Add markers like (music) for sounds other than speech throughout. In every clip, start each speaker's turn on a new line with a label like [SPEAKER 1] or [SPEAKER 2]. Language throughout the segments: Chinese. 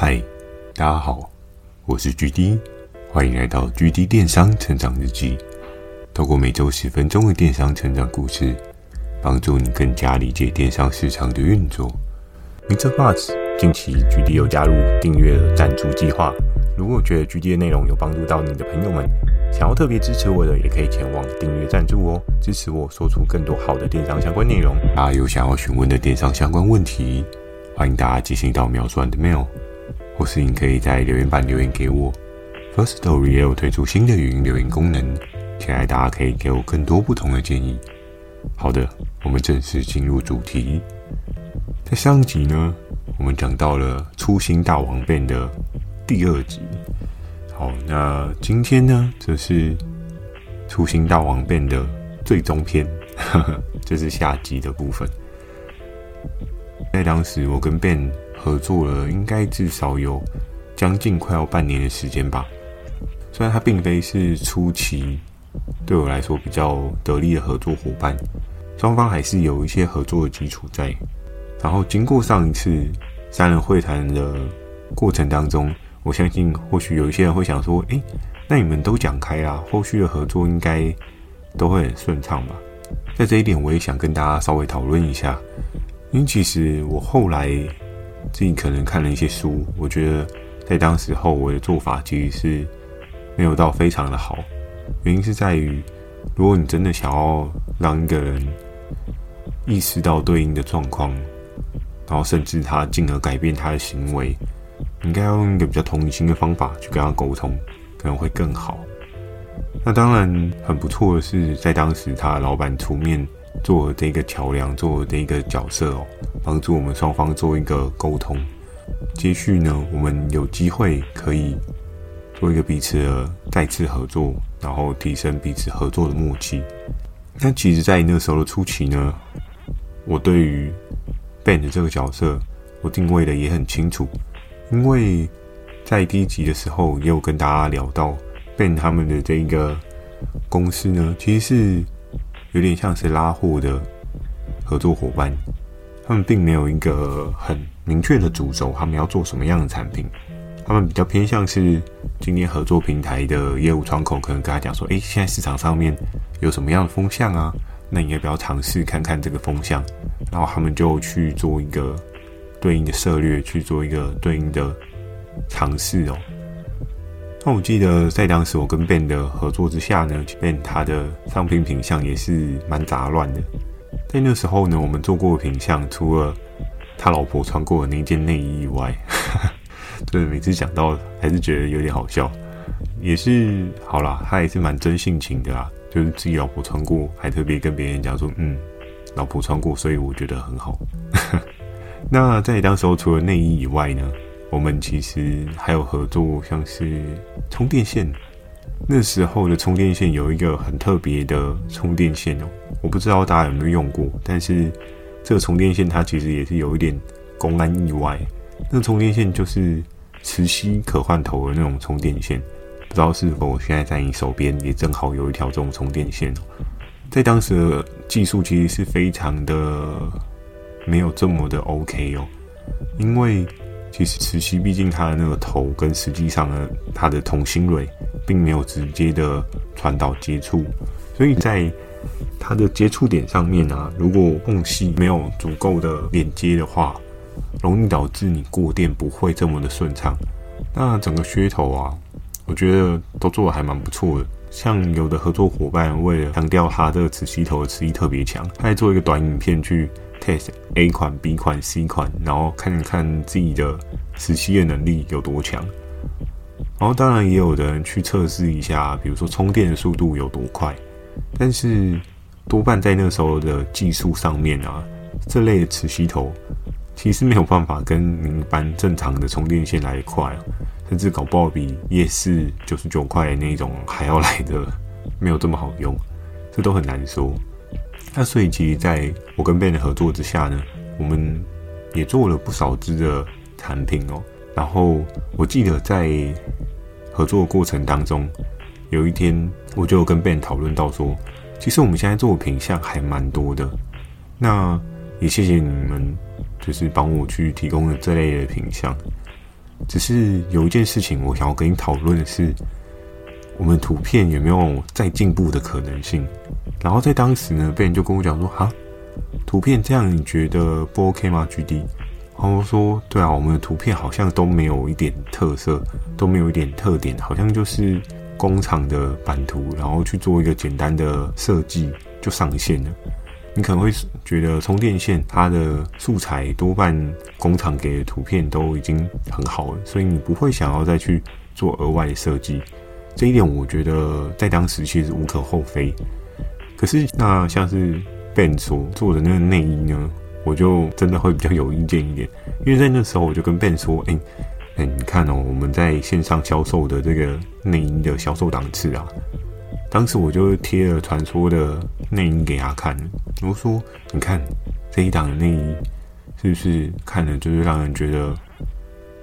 [SPEAKER 1] 嗨，大家好，我是 GD，欢迎来到 GD 电商成长日记。透过每周十分钟的电商成长故事，帮助你更加理解电商市场的运作。MixerBox 近期 GD 有加入订阅赞助计划，如果觉得 GD 的内容有帮助到你的朋友们，想要特别支持我的，也可以前往订阅赞助哦，支持我说出更多好的电商相关内容。大家有想要询问的电商相关问题，欢迎大家进行到描述栏的 mail，或是你可以在留言板留言给我。Firstory 也有推出新的语音留言功能，期待大家可以给我更多不同的建议。好的，我们正式进入主题。在上集呢，我们讲到了粗心大王 Ben 的第二集。好，那今天呢，则是粗心大王 Ben 的最终篇，呵呵，这是下集的部分。在当时，我跟 Ben 合作了，应该至少有将近快要半年的时间吧。虽然他并非是初期对我来说比较得力的合作伙伴，双方还是有一些合作的基础在。然后经过上一次三人会谈的过程当中，我相信或许有一些人会想说：“诶，那你们都讲开啦，后续的合作应该都会很顺畅吧？”在这一点，我也想跟大家稍微讨论一下。因为其实我后来自己可能看了一些书，我觉得在当时候我的做法其实是没有到非常的好。原因是在于，如果你真的想要让一个人意识到对应的状况，然后甚至他进而改变他的行为，你应该要用一个比较同理心的方法去跟他沟通，可能会更好。那当然很不错的是，在当时他老板出面。做这个桥梁，做我这个角色哦，帮助我们双方做一个沟通。接续呢，我们有机会可以做一个彼此的再次合作，然后提升彼此合作的默契。那其实，在那时候的初期呢，我对于 Ben 的这个角色，我定位的也很清楚，因为在第一集的时候，也有跟大家聊到 Ben 他们的这一个公司呢，其实是。有点像是拉货的合作伙伴，他们并没有一个很明确的主轴，他们要做什么样的产品，他们比较偏向是今天合作平台的业务窗口，可能跟他讲说：“诶，现在市场上面有什么样的风向啊？那你要不要尝试看看这个风向？”然后他们就去做一个对应的策略，去做一个对应的尝试哦。那我记得在当时我跟 Ben 的合作之下呢，Ben 他的商品品相也是蛮杂乱的。在那时候呢，我们做过的品相，除了他老婆穿过的那件内衣以外，(laughs) 对，每次讲到还是觉得有点好笑。也是好啦，他也是蛮真性情的啦，就是自己老婆穿过，还特别跟别人讲说，嗯，老婆穿过，所以我觉得很好。(laughs) 那在当时候除了内衣以外呢？我们其实还有合作，像是充电线。那时候的充电线有一个很特别的充电线哦，我不知道大家有没有用过。但是这个充电线它其实也是有一点公安意外。那个充电线就是磁吸可换头的那种充电线，不知道是否现在在你手边也正好有一条这种充电线哦。在当时的技术其实是非常的没有这么的 OK 哦，因为。其实磁吸毕竟它的那个头跟实际上呢，它的同心蕊并没有直接的传导接触，所以在它的接触点上面啊，如果缝隙没有足够的连接的话，容易导致你过电不会这么的顺畅。那整个噱头啊，我觉得都做得还蛮不错的。像有的合作伙伴为了强调它这个磁吸头的磁力特别强，他还做一个短影片去。A 款、B 款、C 款，然后看看自己的磁吸的能力有多强。然后当然也有人去测试一下，比如说充电的速度有多快。但是多半在那时候的技术上面啊，这类的磁吸头其实没有办法跟一般正常的充电线来得快，甚至搞不好比夜市九十九块那种还要来的没有这么好用，这都很难说。那所以，其实在我跟 Ben 的合作之下呢，我们也做了不少支的产品哦。然后我记得在合作的过程当中，有一天我就跟 Ben 讨论到说，其实我们现在做的品相还蛮多的。那也谢谢你们，就是帮我去提供了这类的品相。只是有一件事情我想要跟你讨论的是，我们图片有没有再进步的可能性？然后在当时呢被人就跟我讲说：“哈，图片这样你觉得不 OK 吗？”GD，然后说：“对啊，我们的图片好像都没有一点特色，都没有一点特点，好像就是工厂的版图，然后去做一个简单的设计就上线了。你可能会觉得充电线它的素材多半工厂给的图片都已经很好了，所以你不会想要再去做额外的设计。这一点我觉得在当时其实无可厚非。”可是，那像是 Ben 所做的那个内衣呢，我就真的会比较有意见一点，因为在那时候我就跟 Ben 说：“哎、欸，哎、你看哦，我们在线上销售的这个内衣的销售档次啊，当时我就贴了传说的内衣给他看，我说：你看这一档内衣是不是看了就是让人觉得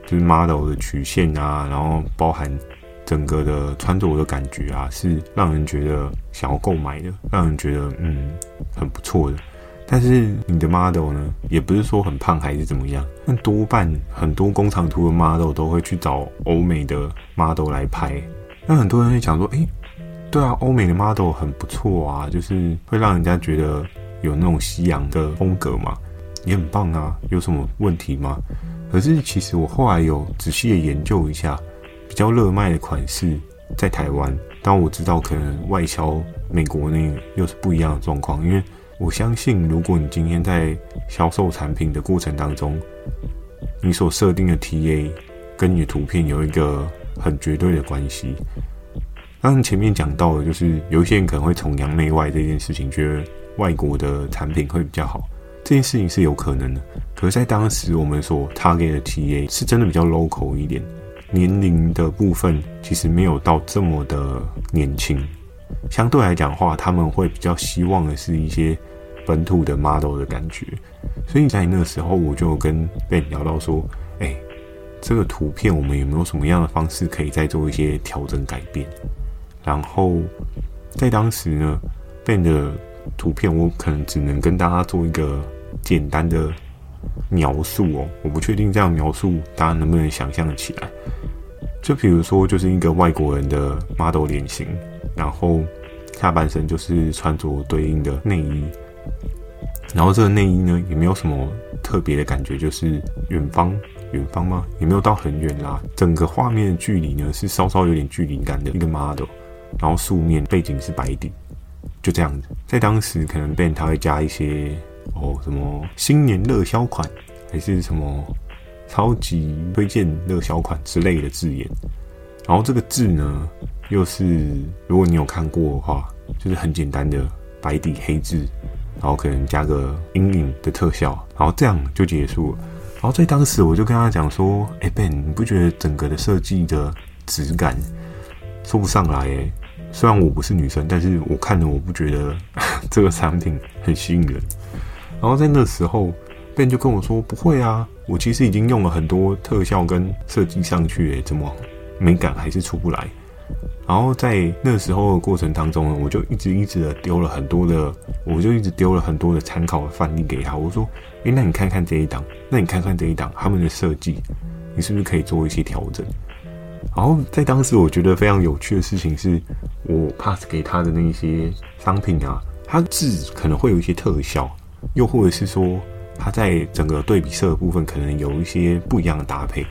[SPEAKER 1] 就是 model 的曲线啊，然后包含。”整个的穿着的感觉啊，是让人觉得想要购买的，让人觉得嗯很不错的。但是你的 model 呢，也不是说很胖还是怎么样，但多半很多工厂图的 model 都会去找欧美的 model 来拍。那很多人会讲说，诶，对啊，欧美的 model 很不错啊，就是会让人家觉得有那种西洋的风格嘛，也很棒啊，有什么问题吗？可是其实我后来有仔细的研究一下。比较热卖的款式在台湾，但我知道可能外销美国那又是不一样的状况。因为我相信，如果你今天在销售产品的过程当中，你所设定的 TA 跟你的图片有一个很绝对的关系。当然前面讲到的，就是有一些人可能会崇洋媚外这件事情，觉得外国的产品会比较好，这件事情是有可能的。可是，在当时我们所 target 的 TA 是真的比较 local 一点。年龄的部分其实没有到这么的年轻，相对来讲的话，他们会比较希望的是一些本土的 model 的感觉。所以在那时候，我就跟 Ben 聊到说：“哎，这个图片我们有没有什么样的方式可以再做一些调整改变？”然后在当时呢，Ben 的图片我可能只能跟大家做一个简单的描述哦，我不确定这样描述大家能不能想象得起来。就比如说，就是一个外国人的 model 脸型，然后下半身就是穿着对应的内衣，然后这个内衣呢也没有什么特别的感觉，就是远方，远方吗？也没有到很远啦。整个画面的距离呢是稍稍有点距离感的一个 model，然后素面背景是白底，就这样子。在当时可能 Ben 他会加一些哦什么新年热销款，还是什么。超级推荐热销款之类的字眼，然后这个字呢，又是如果你有看过的话，就是很简单的白底黑字，然后可能加个阴影的特效，然后这样就结束了。然后在当时我就跟他讲说：“哎，Ben，你不觉得整个的设计的质感说不上来？哎，虽然我不是女生，但是我看了我不觉得 (laughs) 这个产品很吸引人。”然后在那时候。Ben 就跟我说：“不会啊，我其实已经用了很多特效跟设计上去，哎，怎么美感还是出不来？”然后在那时候的过程当中呢，我就一直一直的丢了很多的，我就一直丢了很多的参考的范例给他。我说：“诶，那你看看这一档，那你看看这一档，他们的设计，你是不是可以做一些调整？”然后在当时我觉得非常有趣的事情是，我 pass 给他的那些商品啊，它字可能会有一些特效，又或者是说。它在整个对比色的部分可能有一些不一样的搭配，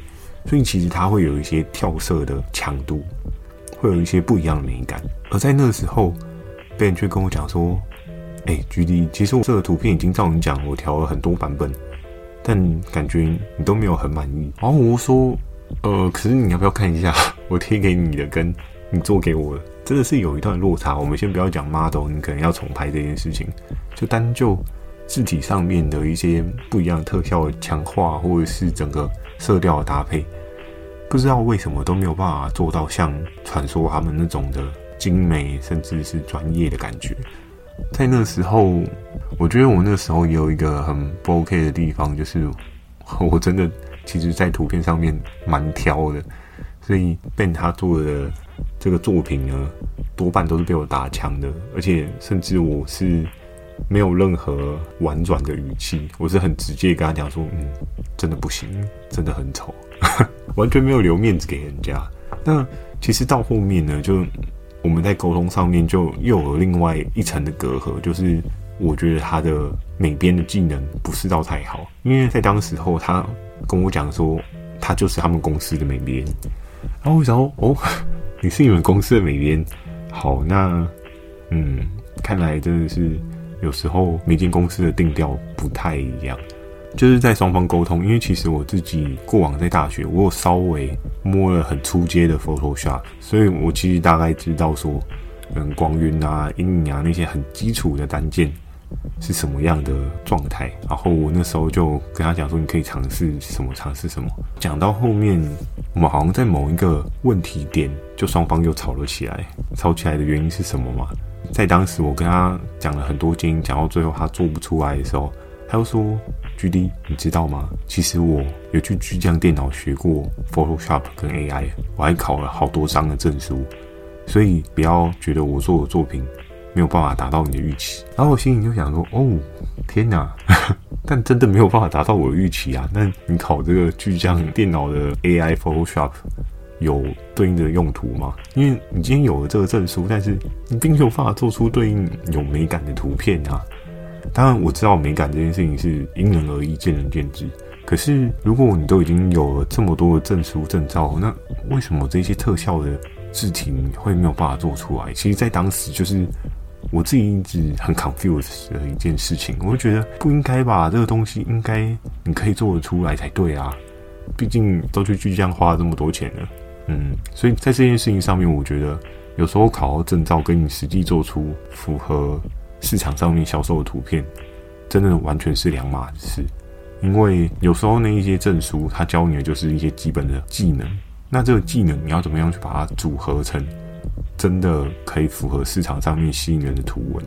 [SPEAKER 1] 所以其实它会有一些跳色的强度，会有一些不一样的美感。而在那个时候，Ben 却跟我讲说：“哎，GD，其实我这个图片已经照你讲，我调了很多版本，但感觉你都没有很满意。”然后我说：“呃，可是你要不要看一下我贴给你的，跟你做给我的，真的是有一段落差。我们先不要讲 model，你可能要重拍这件事情，就单就。”字体上面的一些不一样特效强化，或者是整个色调的搭配，不知道为什么都没有办法做到像传说他们那种的精美，甚至是专业的感觉。在那时候，我觉得我那时候也有一个很不 OK 的地方，就是我真的其实在图片上面蛮挑的，所以被他做的这个作品呢，多半都是被我打枪的，而且甚至我是。没有任何婉转的语气，我是很直接跟他讲说，嗯，真的不行，真的很丑。(laughs) 完全没有留面子给人家。那其实到后面呢，就我们在沟通上面就又有另外一层的隔阂，就是我觉得他的美编的技能不是到太好，因为在当时候他跟我讲说，他就是他们公司的美编，然后我想说，哦，(laughs) 你是你们公司的美编，好，那嗯，看来真的是有时候每间公司的定调不太一样。就是在双方沟通，因为其实我自己过往在大学，我有稍微摸了很初阶的 Photoshop，所以我其实大概知道说，嗯，光晕啊、阴影啊那些很基础的单件是什么样的状态。然后我那时候就跟他讲说，你可以尝试什么，尝试什么。讲到后面，我们好像在某一个问题点，就双方又吵了起来。吵起来的原因是什么嘛？在当时我跟他讲了很多经，讲到最后他做不出来的时候，他又说。GD，你知道吗？其实我有去巨匠电脑学过 Photoshop 跟 AI，我还考了好多张的证书，所以不要觉得我做的作品没有办法达到你的预期。然后我心里就想说：哦，天哪！(laughs) 但真的没有办法达到我的预期啊！那你考这个巨匠电脑的 AI Photoshop 有对应的用途吗？因为你今天有了这个证书，但是你并没有办法做出对应有美感的图片啊。当然我知道美感这件事情是因人而异、见仁见智。可是如果你都已经有了这么多的证书证照，那为什么这些特效的字体会没有办法做出来？其实，在当时就是我自己一直很 confused 的一件事情。我就觉得不应该吧，这个东西应该你可以做得出来才对啊。毕竟都去巨匠花了这么多钱了，嗯，所以在这件事情上面，我觉得有时候考到证照跟你实际做出符合。市场上面销售的图片，真的完全是两码事。因为有时候那一些证书，它教你的就是一些基本的技能。那这个技能，你要怎么样去把它组合成真的可以符合市场上面吸引人的图文？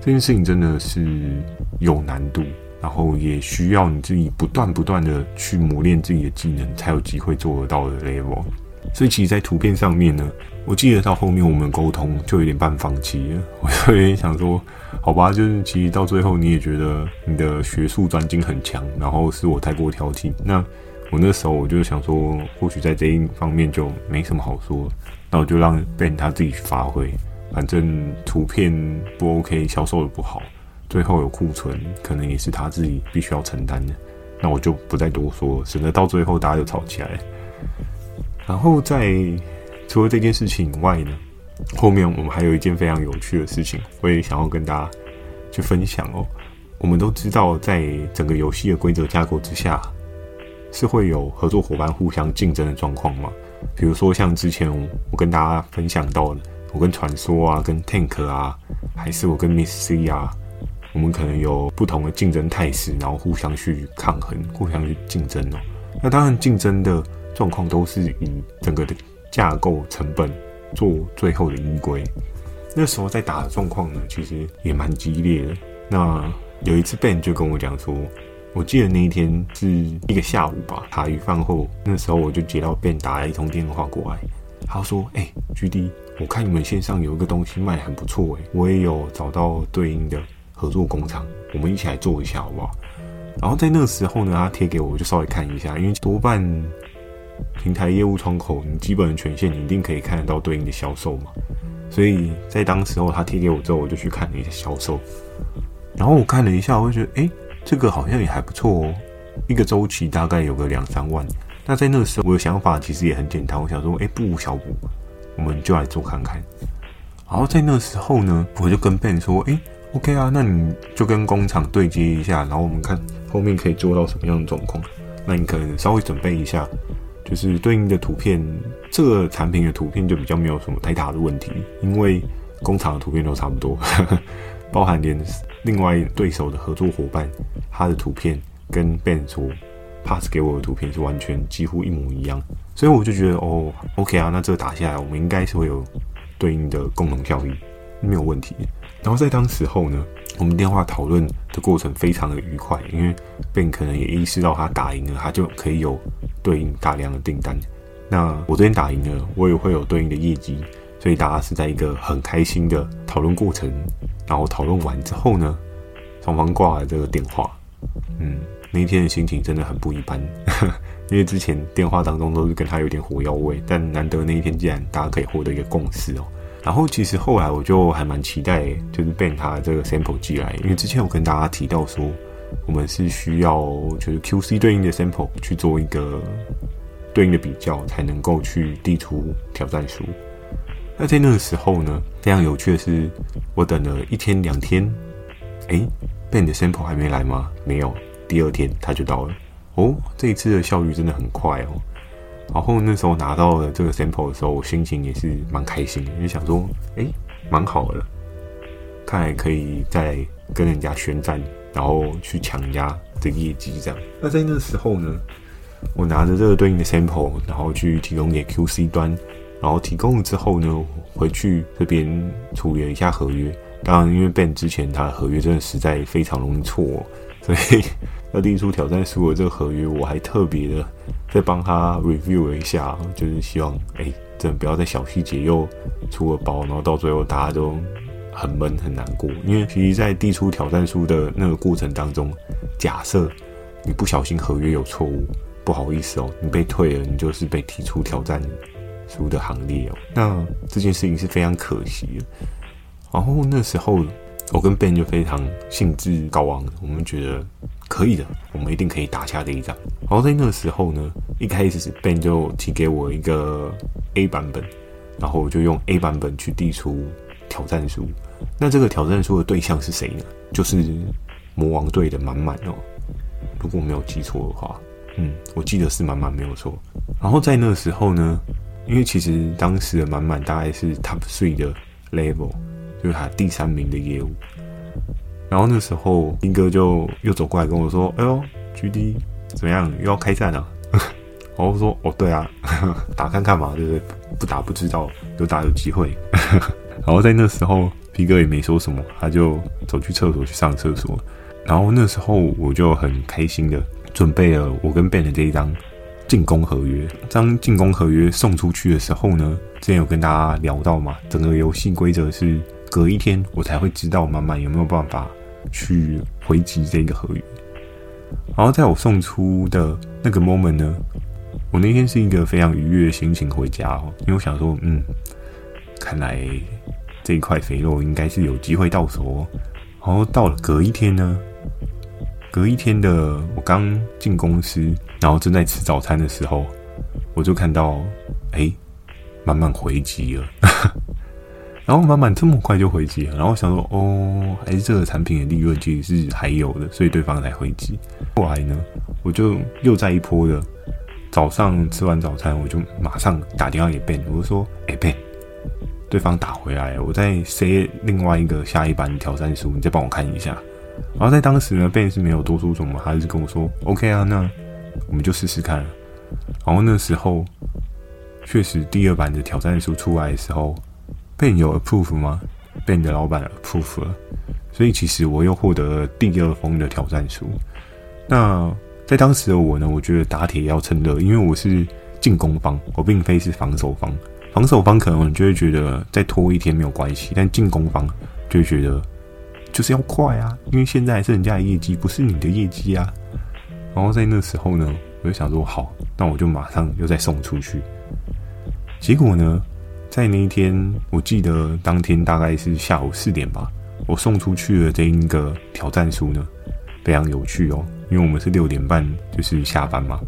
[SPEAKER 1] 这件事情真的是有难度，然后也需要你自己不断不断的去磨练自己的技能，才有机会做得到的 level。所以，其实，在图片上面呢，我记得到后面我们沟通就有点半放弃了。我就有点想说，好吧，就是其实到最后你也觉得你的学术专精很强，然后是我太过挑剔。那我那时候我就想说，或许在这一方面就没什么好说，那我就让 Ben 他自己去发挥。反正图片不 OK，销售的不好，最后有库存，可能也是他自己必须要承担的。那我就不再多说，省得到最后大家就吵起来。然后在除了这件事情以外呢，后面我们还有一件非常有趣的事情，我也想要跟大家去分享哦。我们都知道，在整个游戏的规则架构之下，是会有合作伙伴互相竞争的状况嘛？比如说像之前我跟大家分享到的，我跟传说啊，跟 Tank 啊，还是我跟 Miss C 啊，我们可能有不同的竞争态势，然后互相去抗衡，互相去竞争哦。那当然竞争的。状况都是以整个的架构成本做最后的依归。那时候在打的状况呢，其实也蛮激烈的。那有一次 Ben 就跟我讲说，我记得那一天是一个下午吧，茶余饭后，那时候我就接到 Ben 打了一通电话过来，他说：“哎、欸，GD，我看你们线上有一个东西卖很不错，哎，我也有找到对应的合作工厂，我们一起来做一下好不好？”然后在那个时候呢，他贴给我，我就稍微看一下，因为多半。平台业务窗口，你基本的权限你一定可以看得到对应的销售嘛？所以在当时候他贴给我之后，我就去看了一下销售。然后我看了一下，我就觉得，诶，这个好像也还不错哦。一个周期大概有个两三万。那在那个时候，我的想法其实也很简单，我想说，诶，不无小补，我们就来做看看。然后在那时候呢，我就跟 Ben 说，诶，OK 啊，那你就跟工厂对接一下，然后我们看后面可以做到什么样的状况。那你可能稍微准备一下。就是对应的图片，这个产品的图片就比较没有什么太大的问题，因为工厂的图片都差不多，(laughs) 包含连另外对手的合作伙伴，他的图片跟 Ben 所 pass 给我的图片是完全几乎一模一样，所以我就觉得哦，OK 啊，那这个打下来，我们应该是会有对应的共同效益，没有问题。然后在当时候呢，我们电话讨论的过程非常的愉快，因为 Ben 可能也意识到他打赢了，他就可以有对应大量的订单。那我这边打赢了，我也会有对应的业绩，所以大家是在一个很开心的讨论过程。然后讨论完之后呢，双方挂了这个电话。嗯，那一天的心情真的很不一般，(laughs) 因为之前电话当中都是跟他有点火药味，但难得那一天竟然大家可以获得一个共识哦。然后其实后来我就还蛮期待，就是 Ben 他这个 sample 寄来，因为之前我跟大家提到说，我们是需要就是 QC 对应的 sample 去做一个对应的比较，才能够去递出挑战书。那在那个时候呢，非常有趣的是，我等了一天两天，哎，Ben 的 sample 还没来吗？没有。第二天他就到了哦，这一次的效率真的很快哦。然后那时候拿到了这个 sample 的时候，我心情也是蛮开心的，就想说，哎，蛮好的，看来可以再跟人家宣战，然后去抢人家的业绩这样。那在那时候呢，我拿着这个对应的 sample，然后去提供给 QC 端，然后提供了之后呢，回去这边处理了一下合约。当然，因为 Ben 之前他的合约真的实在非常容易错哦。所以要递出挑战书的这个合约，我还特别的再帮他 review 了一下，就是希望哎、真的不要在小细节又出了包，然后到最后大家都很闷很难过。因为其实，在递出挑战书的那个过程当中，假设你不小心合约有错误，不好意思哦，你被退了，你就是被踢出挑战书的行列哦。那这件事情是非常可惜的。然后那时候。我跟 Ben 就非常兴致高昂，我们觉得可以的，我们一定可以打下这一仗。然后在那个时候呢，一开始是 Ben 就提给我一个 A 版本，然后我就用 A 版本去递出挑战书。那这个挑战书的对象是谁呢？就是魔王队的满满哦，如果没有记错的话，嗯，我记得是满满没有错。然后在那个时候呢，因为其实当时的满满大概是 Top Three 的 Level。就是他第三名的业务，然后那时候兵哥就又走过来跟我说：“哎呦，GD 怎么样？又要开战了？” (laughs) 然后说：“哦，对啊，(laughs) 打看看嘛，对不对？不打不知道，有打有机会。” (laughs) 然后在那时候，兵哥也没说什么，他就走去厕所去上厕所。然后那时候我就很开心的准备了我跟 Ben 的这一张进攻合约。这张进攻合约送出去的时候呢，之前有跟大家聊到嘛，整个游戏规则是。隔一天，我才会知道满满有没有办法去回击这个合约。然后在我送出的那个 moment 呢，我那天是一个非常愉悦的心情回家哦，因为我想说，嗯，看来这一块肥肉应该是有机会到手哦。然后到了隔一天呢，隔一天的我刚进公司，然后正在吃早餐的时候，我就看到，哎，慢慢回击了。然后满满这么快就回击，然后想说哦，还是这个产品的利润其实是还有的，所以对方才回击。后来呢，我就又在一波的早上吃完早餐，我就马上打电话给 Ben，我就说：“哎，Ben，对方打回来，我在塞另外一个下一版挑战书，你再帮我看一下。”然后在当时呢，Ben 是没有多说什么，他就是跟我说：“OK 啊，那我们就试试看。”然后那时候确实第二版的挑战书出来的时候。被你有 approve 吗被你的老板 approve 了，所以其实我又获得了第二封的挑战书。那在当时的我呢，我觉得打铁要趁热，因为我是进攻方，我并非是防守方。防守方可能就会觉得再拖一天没有关系，但进攻方就会觉得就是要快啊，因为现在是人家的业绩，不是你的业绩啊。然后在那时候呢，我就想说好，那我就马上又再送出去。结果呢？在那一天，我记得当天大概是下午四点吧，我送出去的这一个挑战书呢，非常有趣哦，因为我们是六点半就是下班嘛，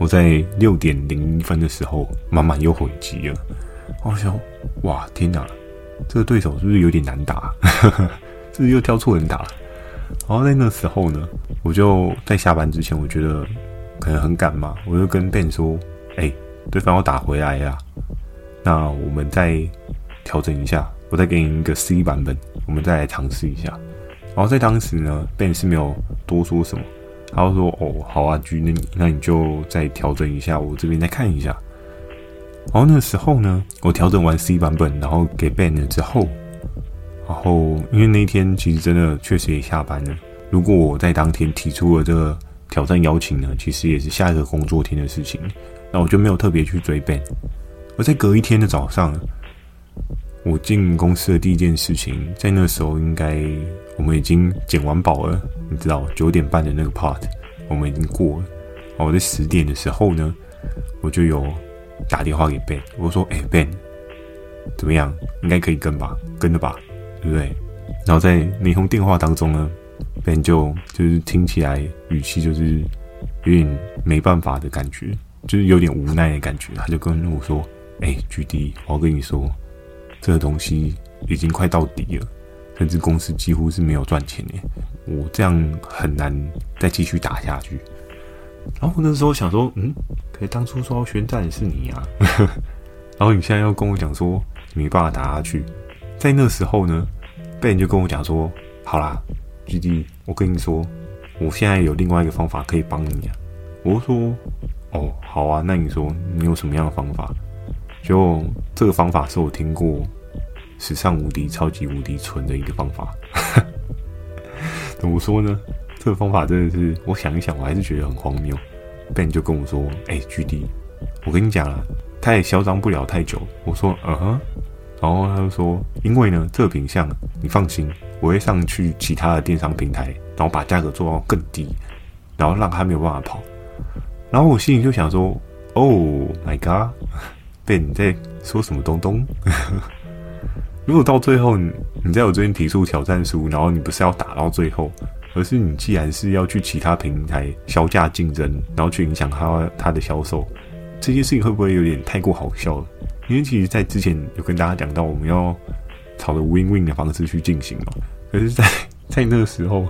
[SPEAKER 1] 我在六点零一分的时候，满满又回击了，我想，哇，天哪，这个对手是不是有点难打？(laughs) 是不是又挑错人打？然后在那时候呢，我就在下班之前，我觉得可能很赶嘛，我就跟 Ben 说，哎，对方要打回来呀。那我们再调整一下，我再给你一个 C 版本，我们再来尝试一下。然后在当时呢，Ben 是没有多说什么，他就说：“哦，好啊，G，那你那你就再调整一下，我这边再看一下。”然后那时候呢，我调整完 C 版本，然后给 Ben 了之后，然后因为那天其实真的确实也下班了。如果我在当天提出了这个挑战邀请呢，其实也是下一个工作天的事情，那我就没有特别去追 Ben。而在隔一天的早上，我进公司的第一件事情，在那时候应该我们已经捡完宝了，你知道九点半的那个 part，我们已经过了。我在十点的时候呢，我就有打电话给 Ben，我说：“哎、，Ben，怎么样？应该可以跟吧？跟的吧？对不对？”然后在那通电话当中呢，Ben 就就是听起来语气就是有点没办法的感觉，就是有点无奈的感觉。他就跟我说：“哎、欸，GD，我要跟你说，这个东西已经快到底了。”甚至公司几乎是没有赚钱哎，我这样很难再继续打下去。然后我那时候想说，嗯，可是当初说要宣战的是你啊，(laughs) 然后你现在要跟我讲说没办法打下去。在那时候呢，被人就跟我讲说，好啦，弟弟，我跟你说，我现在有另外一个方法可以帮你啊。我说，哦，好啊，那你说你有什么样的方法？就这个方法是我听过。史上无敌、超级无敌纯的一个方法，(laughs) 怎么说呢？这个方法真的是，我想一想，我还是觉得很荒谬。Ben 就跟我说：“哎、欸，GD，我跟你讲啊，他也嚣张不了太久。”我说：“嗯哼。”然后他就说：“因为呢，这个品相，你放心，我会上去其他的电商平台，然后把价格做到更低，然后让他没有办法跑。”然后我心里就想说：“Oh my god！” god，Ben 你在说什么东东？” (laughs) 如果到最后你你在我这边提出挑战书，然后你不是要打到最后，而是你既然是要去其他平台削价竞争，然后去影响他他的销售，这件事情会不会有点太过好笑了？因为其实，在之前有跟大家讲到，我们要朝着 win win 的方式去进行嘛。可是在，(laughs) 在那个时候，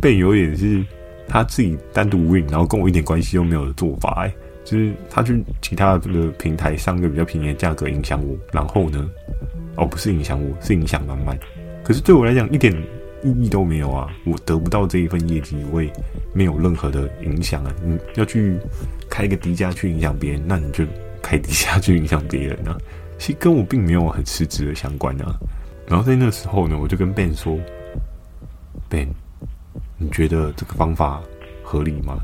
[SPEAKER 1] 被有点是他自己单独 win，然后跟我一点关系都没有的做法，哎，就是他去其他的平台上个比较便宜的价格影响我，然后呢？哦，不是影响我，是影响满满。可是对我来讲一点意义都没有啊！我得不到这一份业绩，我也没有任何的影响啊！你要去开一个低价去影响别人，那你就开低价去影响别人啊！(laughs) 其实跟我并没有很实质的相关啊。然后在那时候呢，我就跟 Ben 说：“Ben，你觉得这个方法合理吗？”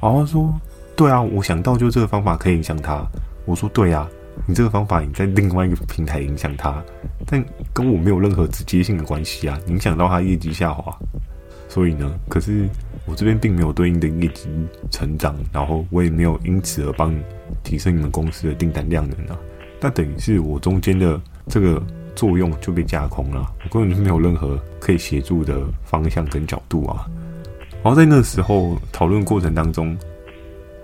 [SPEAKER 1] 然后他说：“对啊，我想到就这个方法可以影响他。”我说：“对啊。”你这个方法，你在另外一个平台影响他，但跟我没有任何直接性的关系啊，影响到他业绩下滑。所以呢，可是我这边并没有对应的业绩成长，然后我也没有因此而帮你提升你们公司的订单量能啊。那等于是我中间的这个作用就被架空了，我根本就没有任何可以协助的方向跟角度啊。然后在那时候讨论过程当中，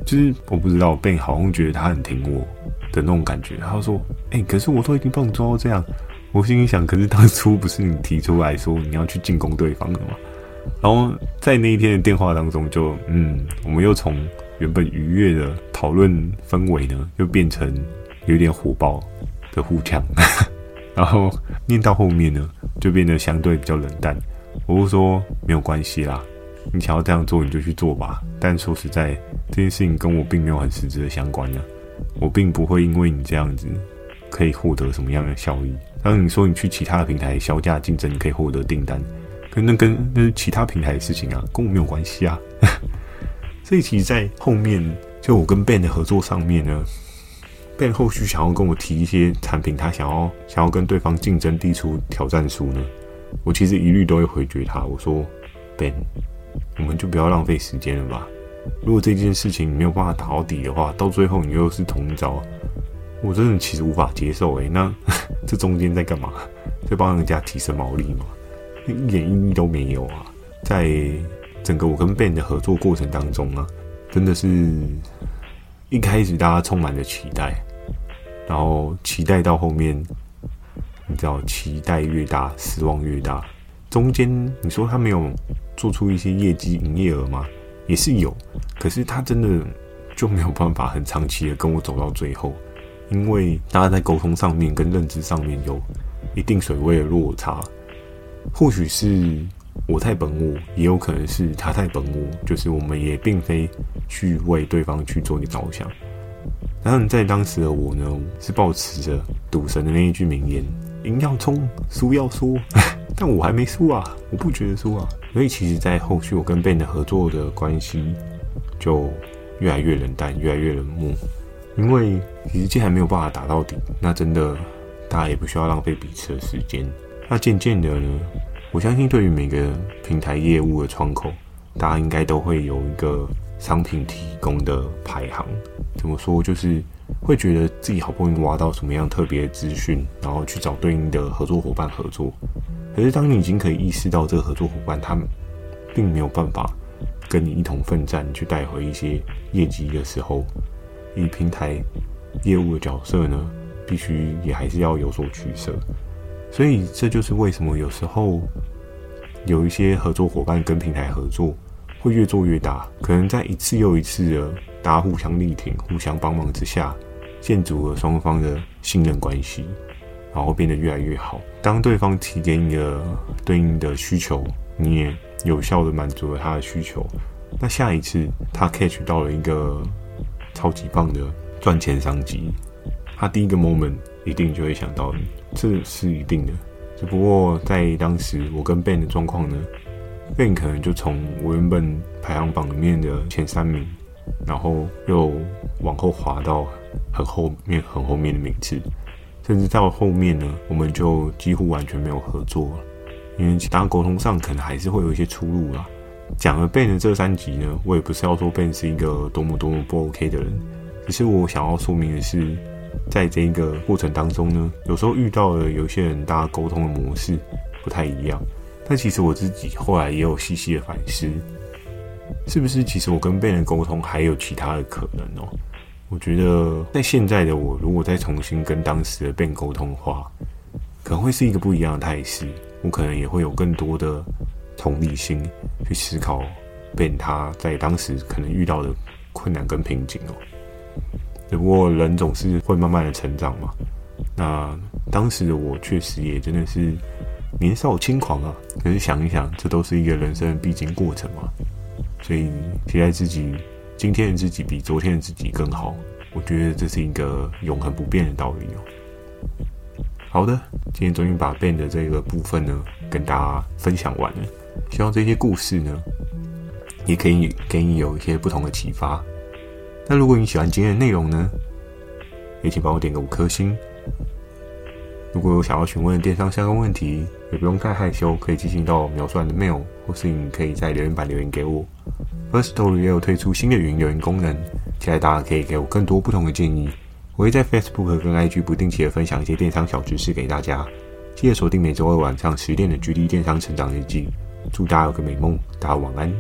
[SPEAKER 1] 就是我不知道被好像觉得他很挺我。的那种感觉，他说：“哎、可是我都已经帮你做到这样。”我心里想：“可是当初不是你提出来说你要去进攻对方的吗？”然后在那一天的电话当中就，就嗯，我们又从原本愉悦的讨论氛围呢，又变成有点火爆的互呛，(laughs) 然后念到后面呢，就变得相对比较冷淡。我就说：“没有关系啦，你想要这样做你就去做吧。”但说实在，这件事情跟我并没有很实质的相关呢。我并不会因为你这样子可以获得什么样的效益。当你说你去其他的平台削价竞争，你可以获得订单，可那跟那是其他平台的事情啊，跟我没有关系啊。(laughs) 所以其实，在后面就我跟 Ben 的合作上面呢，Ben 后续想要跟我提一些产品，他想要想要跟对方竞争，递出挑战书呢，我其实一律都会回绝他。我说 Ben，我们就不要浪费时间了吧。如果这件事情没有办法打到底的话，到最后你又是同一招，我真的其实无法接受诶。那 (laughs) 这中间在干嘛？在帮人家提升毛利吗？一点意义都没有啊！在整个我跟 Ben 的合作过程当中啊，真的是一开始大家充满着期待，然后期待到后面，你知道，期待越大，失望越大。中间你说他没有做出一些业绩、营业额吗？也是有，可是他真的就没有办法很长期的跟我走到最后，因为大家在沟通上面跟认知上面有一定水位的落差。或许是我太本我，也有可能是他太本我，就是我们也并非去为对方去做一个着想。当然，在当时的我呢，是抱持着赌神的那一句名言：赢要冲，输要说。(laughs) 但我还没输啊，我不觉得输啊。所以其实，在后续我跟 Ben 的合作的关系就越来越冷淡，越来越冷漠。因为其实既然没有办法打到底，那真的大家也不需要浪费彼此的时间。那渐渐的呢，我相信对于每个平台业务的窗口，大家应该都会有一个商品提供的排行。怎么说？就是会觉得自己好不容易挖到什么样特别的资讯，然后去找对应的合作伙伴合作。可是当你已经可以意识到这个合作伙伴他们并没有办法跟你一同奋战去带回一些业绩的时候，以平台业务的角色呢，必须也还是要有所取舍。所以这就是为什么有时候有一些合作伙伴跟平台合作会越做越大，可能在一次又一次的大家互相力挺、互相帮忙之下，建筑了双方的信任关系，然后变得越来越好。当对方提给你的对应的需求，你也有效的满足了他的需求，那下一次他 catch 到了一个超级棒的赚钱商机，他第一个 moment 一定就会想到你。这是一定的，只不过在当时我跟 Ben 的状况呢，Ben 可能就从我原本排行榜里面的前三名，然后又往后滑到很后面、很后面的名次，甚至到后面呢，我们就几乎完全没有合作了，因为当然沟通上可能还是会有一些出入啦。讲了 Ben 的这三集呢，我也不是要说 Ben 是一个多么多么不 OK 的人，只是我想要说明的是。在这一个过程当中呢，有时候遇到了有些人，大家沟通的模式不太一样。但其实我自己后来也有细细的反思，是不是其实我跟 Ben 沟通还有其他的可能哦？我觉得在现在的我，如果再重新跟当时的 Ben 沟通的话，可能会是一个不一样的态势。我可能也会有更多的同理心去思考 Ben 他在当时可能遇到的困难跟瓶颈哦。只不过人总是会慢慢的成长嘛。那当时的我确实也真的是年少轻狂啊。可是想一想，这都是一个人生的必经过程嘛。所以期待自己今天的自己比昨天的自己更好。我觉得这是一个永恒不变的道理哦。好的，今天终于把 Ben 的这个部分呢跟大家分享完了。希望这些故事呢也可以给你有一些不同的启发。那如果你喜欢今天的内容呢，也请帮我点个五颗星。如果有想要询问电商相关问题，也不用太害羞，可以寄信到描述的 mail，或是你可以在留言板留言给我。Firstory 也有推出新的语音留言功能，期待大家可以给我更多不同的建议。我会在 Facebook 跟 IG 不定期的分享一些电商小知识给大家。记得锁定每周二晚上十点的 GD 电商成长日记。祝大家有个美梦，大家晚安。